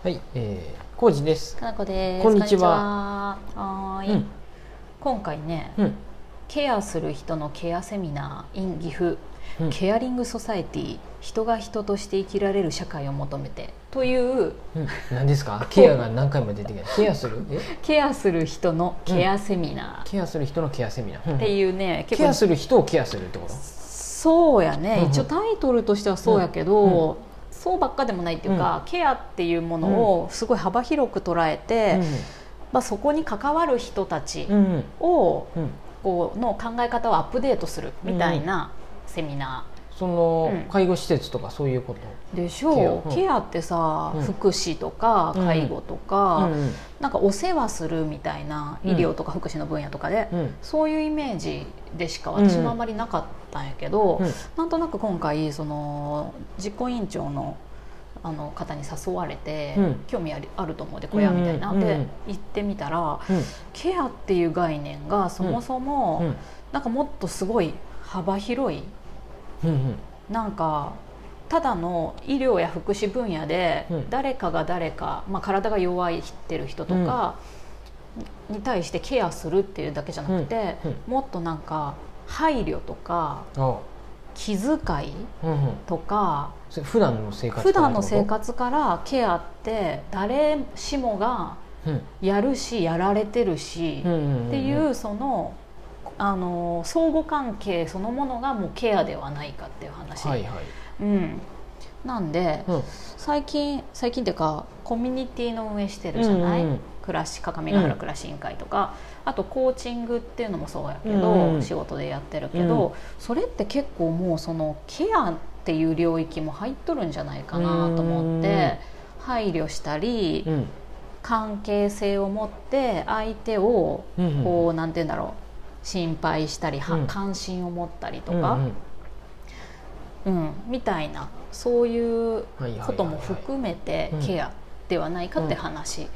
はい、えー、コウジです。かなこです。こんにちははい、うん今回ね、うん、ケアする人のケアセミナー in 岐阜、うんケアリングソサエティ人が人として生きられる社会を求めてといううん、何ですか？ケアが何回も出てきた。ケアする？え？ケアする人のケアセミナケアする人のケアセミナー。ーっていうね、結構ケアする人をケアするってこと？そうやね、うん一応タイトルとしてはそうやけど、そうばっかでもないっていうか、ケアっていうものをすごい幅広く捉えて、まあ、そこに関わる人たちをうん。こうの考え方をアップデートするみたいなセミナその、うん。介護施設とかそういうこと？ーでしょう。ケア。ってさ、うん。福祉とかうん。介護とか、うん。なんかお世話するみたいな医療とか福祉の分野とかで、うん。そういうイメージでしか私もあまりなかったんやけど、うんなんとなく今回その実行委員長のあの方に誘われて、うん。興味ありあると思うで小屋みたいな、でうんうんうん。行ってみたらうん。ケアっていう概念がそもそも、うん。なんかもっとすごい幅広いうんうん。なんかただの医療や福祉分野でうん。誰かが誰か、まあ、体が弱いってる人とかに対してケアするっていうだけじゃなくて、うんもっとなんか配慮とかあ、気遣いうんうん。とかそれ普段の生活普段の生活からケアって誰しもがと。うんやるしやられてるし、うんうんうんうん。っていうそのあの相互関係そのものがもうケアではないかっていう話、はいはい。うん、なんで、うん。最近最近っていうかコミュニティの運営してるじゃない、うんうん暮らし各務原暮らし委員会とか、あとコーチングっていうのもそうやけど、仕事でやってるけど、それって結構もうそのケアっていう領域も入っとるんじゃないかなと思って、配慮したり、関係性を持って相手を。こうなんて言うんだろう心配したり、関心を持ったりとか、うんみたいなそういうことも含めてケアではないかって話、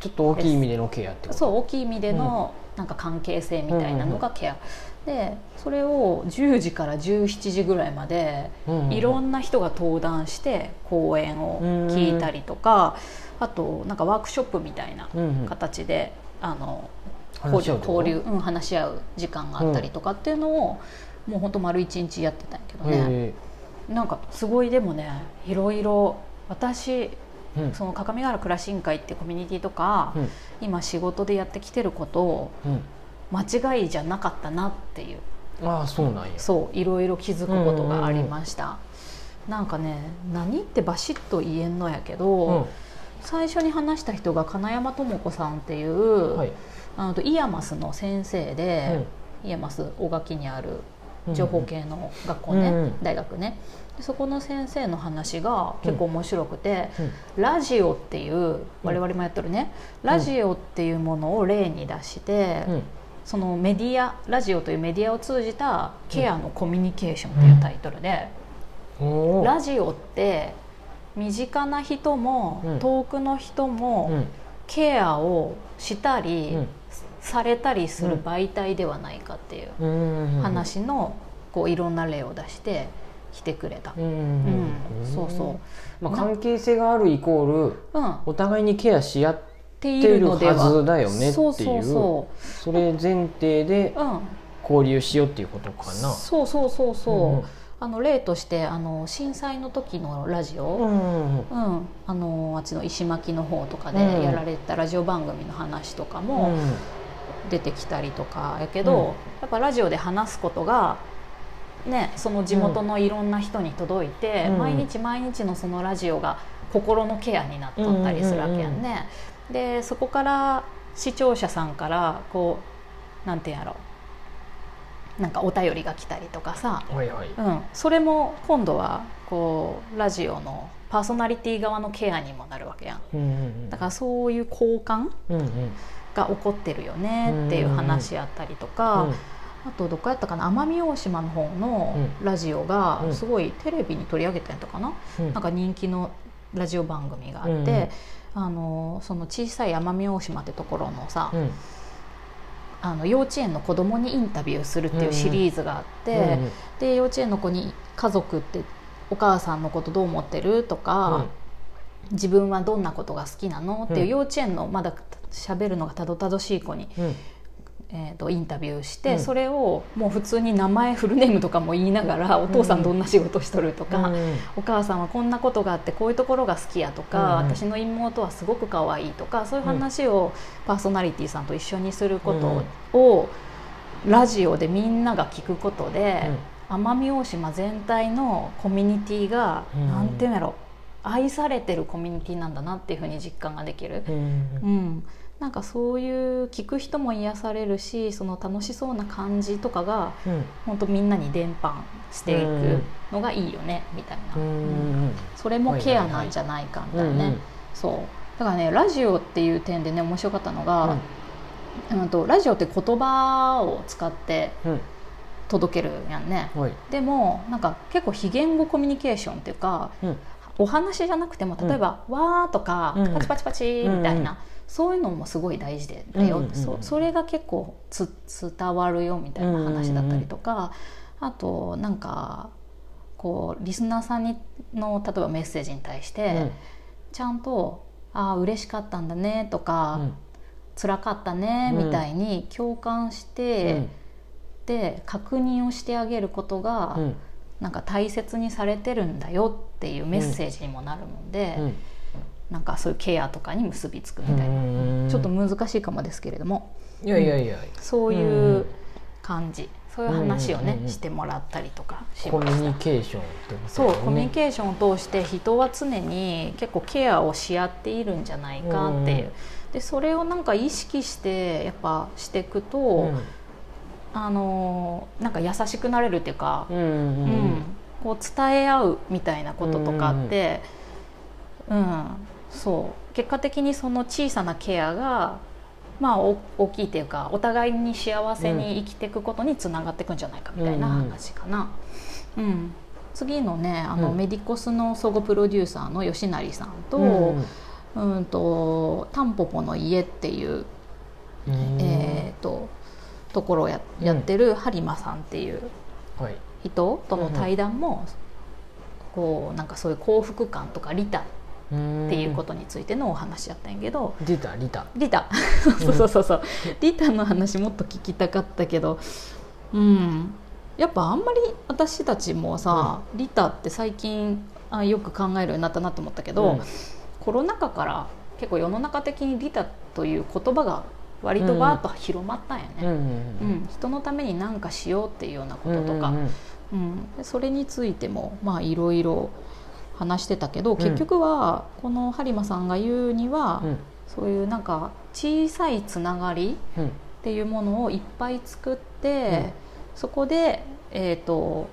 ちょっと大きい意味でのケアってこと？そう大きい意味でのなんか関係性みたいなのがケア、でそれを10時から17時ぐらいまでうんうんいろんな人が登壇して講演を聞いたりとか、あとなんかワークショップみたいなうんうん形で、あの交流交流、うん、話し合う時間があったりとかっていうのを、もうほんと丸一日やってたんやけどね、へなんかすごいでもねいろいろ私えうん。その各務原暮らし委員会ってコミュニティとか、うん。今仕事でやってきてることをうん。間違いじゃなかったなっていう。ああそうなんや。そういろいろ気づくことがありました、なんかね何ってバシッと言えんのやけど、うん。最初に話した人が金山智子さんっていう、はい。あの IAMAS の先生で、IAMAS 大垣にあるうん情報系の学校ね、うんうん。大学ね。でそこの先生の話が結構面白くて、うん。ラジオっていう我々もやってるね、ラジオっていうものを例に出して、うん。そのメディアラジオというメディアを通じたケアのコミュニケーションっていうタイトルで、ラジオって身近な人も、うん。遠くの人も、うん。ケアをしたり、うんされたりする媒体ではないかっていううん。話のこういろんな例を出してきてくれた、うん。うん。うんそう。そまあ関係性があるイコールう、うん、っお互いにケアし合っていいるうのでははずだよねっていうそうそうそそれ前提でう、うん、交流しようっていうことかな。そうそうそうそう、うん。あの例としてあの震災の時のラジオ、うん。うん。うん、あのあっちの石巻の方とかでうん。やられたラジオ番組の話とかうもん出てきたりとかやけど、うん。やっぱラジオで話すことが、ね、その地元のいろんな人に届いて、うん。毎日毎日のそのラジオが心のケアになっとったりするわけやんね。でそこから視聴者さんからこうなんてやろなんかお便りが来たりとかさ、はいはい。うん、それも今度はこうラジオのパーソナリティ側のケアにもなるわけやん。うんうんだからそういう交換うんうんが起こってるよねっていう話やったりとか、うん。あとどこやったかな奄美大島の方のうラジオがうん。すごいテレビに取り上げたんやったかな、うん。なんか人気のラジオ番組があって、うん。うんあのその小さい奄美大島ってところのさ、うん。あの幼稚園の子供にインタビューするっていうシリーズがあって、で幼稚園の子に家族ってお母さんのことどう思ってるとか、自分はどんなことが好きなのっていううん。幼稚園のまだ喋るのがたどたどしい子に、うん。えー、とインタビューして、うん。それをもう普通に名前フルネームとかも言いながら、お父さんどんな仕事しとるとか、うん。お母さんはこんなことがあってこういうところが好きやとか、うん。うん私の妹はすごく可愛いとかそういう話をパーソナリティさんと一緒にすることを、ラジオでみんなが聞くことで、奄美大島全体のコミュニティが、うん。なんていうんやろ愛されてるコミュニティなんだなっていうふうに実感ができる。うん。うん、なんかそういう聞く人も癒されるしその楽しそうな感じとかがうん。本当みんなに伝播していくのがいいよねみたいな、うん。うん。それもケアなんじゃないかみたいなね、そう。だからねラジオっていう点でね面白かったのが、うんとラジオって言葉を使ってうん。届けるやんね。はい。でもなんか結構非言語コミュニケーションっていうかうんお話じゃなくても例えば「わー」とかうん「パチパチパチ」みたいな、うん。そういうのもすごい大事でだよ、うんうんうんそそれが結構つ伝わるよみたいな話だったりとか、あとなんかこうリスナーさんにの例えばメッセージに対して、ちゃんと「ああ嬉しかったんだね」とかうん「辛かったね」うんみたいに共感して、で確認をしてあげることが、うんなんか大切にされてるんだよっていうメッセージにもなるので、うん。なんかそういうケアとかに結びつくみたいな、うん。ちょっと難しいかもですけれども。いやいやいや。そういう感じ、そういう話をね、してもらったりとかしコミュましたニケーションってことそう、コミュニケーションを通して人は常に結構ケアをし合っているんじゃないかっていう、うんでそれをなんか意識してやっぱしていくと、うんあのーなんか優しくなれるっていうか、うんうんうん。こう伝え合うみたいなこととかって、うんそう。結果的にその小さなケアが、まあ、お大きいっていうかお互いに幸せに生きていくことにつながっていくんじゃないかみたいな話かな。うん。次のねあの、うん。メディコスの総合プロデューサーの吉成さんと,、うんうんとタンポポの家っていう、うんえー、とところをややってる播磨さんっていうはい。人との対談も、こうなんかそういう幸福感とか利他っていうことについてのお話やったんやけど、出たリタ利他。そうそうそうそう。利他の話もっと聞きたかったけど。うん。やっぱあんまり私たちもさ、利他って最近あよく考えるようになったなと思ったけど、うん。コロナ禍から結構世の中的に利他という言葉が割とバーッと広まったんやね、うん。人のために何かしようっていうようなこととか、うんそれについてもまあいろいろ話してたけどん。結局はこの播磨さんが言うには、うん。そういうなんか小さいつながりうん。っていうものをいっぱい作って、うん。そこで、えーと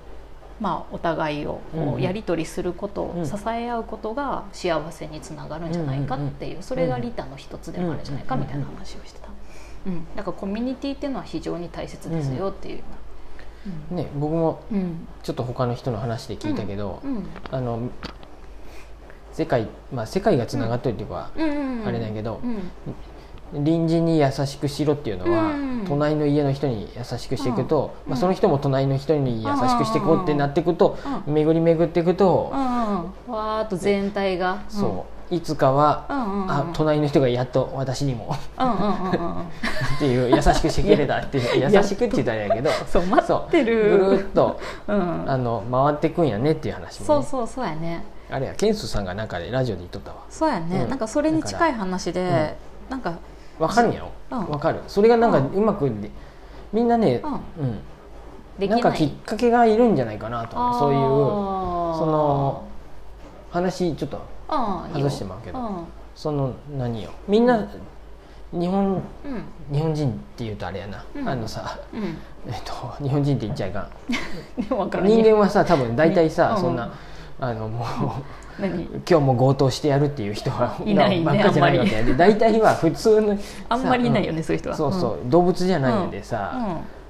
まあ、お互いをうんうこうん。やり取りすること、うん。支え合うことが幸せにつながるんじゃないかっていう、それが利他の一つでもあるんじゃないかみたいな話をしてた、うん、だからコミュニティっていうのは非常に大切ですよっていう。ような。ね僕もうん。ちょっと他の人の話で聞いたけど、うん。あの世界まあ世界がつながってるっていうか、うんうんあれだけどうん隣人に優しくしろっていうのは、うん。隣の家の人に優しくしていくと、うん。まあ、その人も隣の人に優しくしていこうってなっていくと、うん巡り巡っていくと、うんうん、わーっと全体が、そう。いつかは、うんうんうんあ隣の人がやっと私にもっていう優しくしてくれたっていう 優しくって言ったらやけどそう待ってる。ぐるっとうん。あの回ってくんやねっていう話も、ね、そうそうそうやね。あれやケンスさんがなんかでラジオで言っとったわ。そうやね、うん。なんかそれに近い話で、なんかわかるんやろ？うん。わかる。それがなんかううまくでみんなね、うん。なんかきっかけがいるんじゃないかなとそういううその話ちょっと外してもらうけど。うん。その何よ？みんな日本うん。日本人っていうとあれやな、うん。あのさ、うん。えっと、日本人って言っちゃいかん。人間はさ多分大体さ、ねそんなあのもう何今日も強盗してやるっていう人は いないねばっかじゃないわけやで大体は普通の あんまりいないよね、さそういう人は。そうそう、動物じゃないのでさ、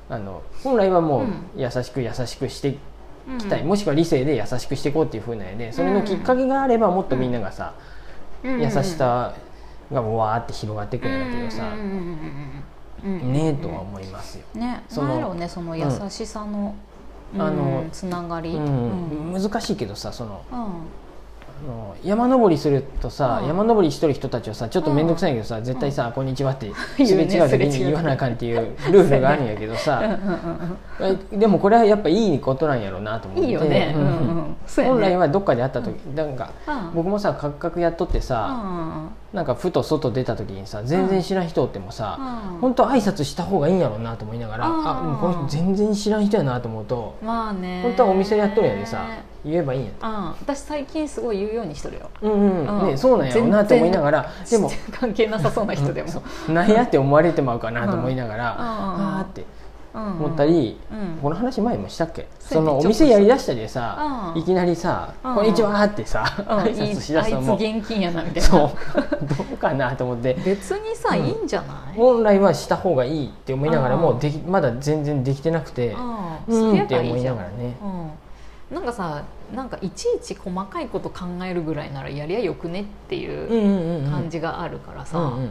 あの本来はもううん。優しく優しくしてきたい、もしくは理性で優しくしていこうっていうふうなんやでそれのきっかけがあればもっとみんながさ、うん。優しさがわーって広がっていくんやけどさ、ねえとは思いますよ。ね。そのろうねその優しさの、うん。あのつながり、難しいけどさそのうんの山登りするとさ、うん。山登りしとる人たちはさちょっと面倒くさいけどさ、絶対さ「こんにちは」って すれ違う時に言わなあかんっていうルールがあるんやけどさ、えでもこれはやっぱいいことなんやろうなと思って。いいよね、本来はどっかで会った時、なんかうん。僕もさカクカクやっとってさ、なんかふと外出た時にさ全然知らん人おってもさ、うん。本当挨拶した方がいいんやろうなと思いながら、うんあもうこの人全然知らん人やなと思うと、まあね本当はお店やっとるんやでさ言えばいいんやと。うん、私最近すごい言うようにしとるよ。うんうん。うん。ね、そうなんやろうなと思いながらでも関係なさそうな人でも、そう。なんやって思われてまうかなと思いながら、うん。あーってうん。思ったり、うん。この話前もしたっけ？そのお店やりだしたでさ、うん。いきなりさ「うん。こんにちは」ってさ、うん。挨拶しだしたのも。あいつ現金やなみたいな。そう。どうかなと思って。別にさ、うんいいんじゃない？本来はした方がいいって思いながらもうん。できまだ全然できてなくて。ううんって思いなんがらね。うん、なんかさなんかいちいち細かいこと考えるぐらいならやりゃよくねっていう感じがあるからさ、ううん。んうん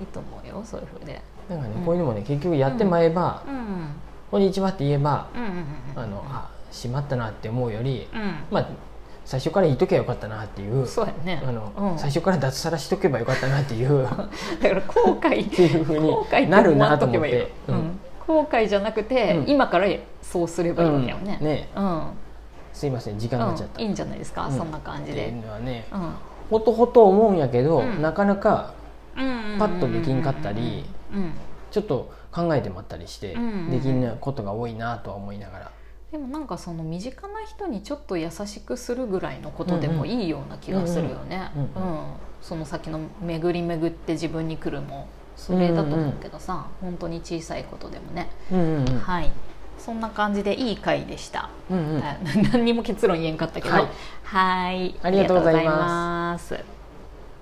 いいと思うよそういうふうで、なんかねうんこういうのもね結局やってまえばうん、「こんにちは」って言えばうんうんうん。あのあしまったなって思うよりうん。まあ最初から言っとけばよかったなっていうそうやね。あの、うん、最初から脱サラしとけばよかったなっていうだから後悔っていうふうになるなと思って、ううん。ん後悔じゃなくて、うん。今からそうすればいいわけよね,、うん。ね。うんすいません時間になっちゃった、うんいいんじゃないですか、うん。そんな感じっていでう、のはねうん。ほとほと思うんやけど、うん。なかなかうんパッとできんかったりうん。ちょっと考えてまったりして、うんできんことが多いなとは思いながら、でもなんかその身近な人にちょっと優しくするぐらいのことでもいいような気がするよね。うんうんうんその先の巡り巡って自分に来るもそれだと思うけどさ、本当に小さいことでもね、うんうんうん。はいそんな感じでいい回でした、うんうん。あ 何にも結論言えんかったけど。はい。ありがとうございます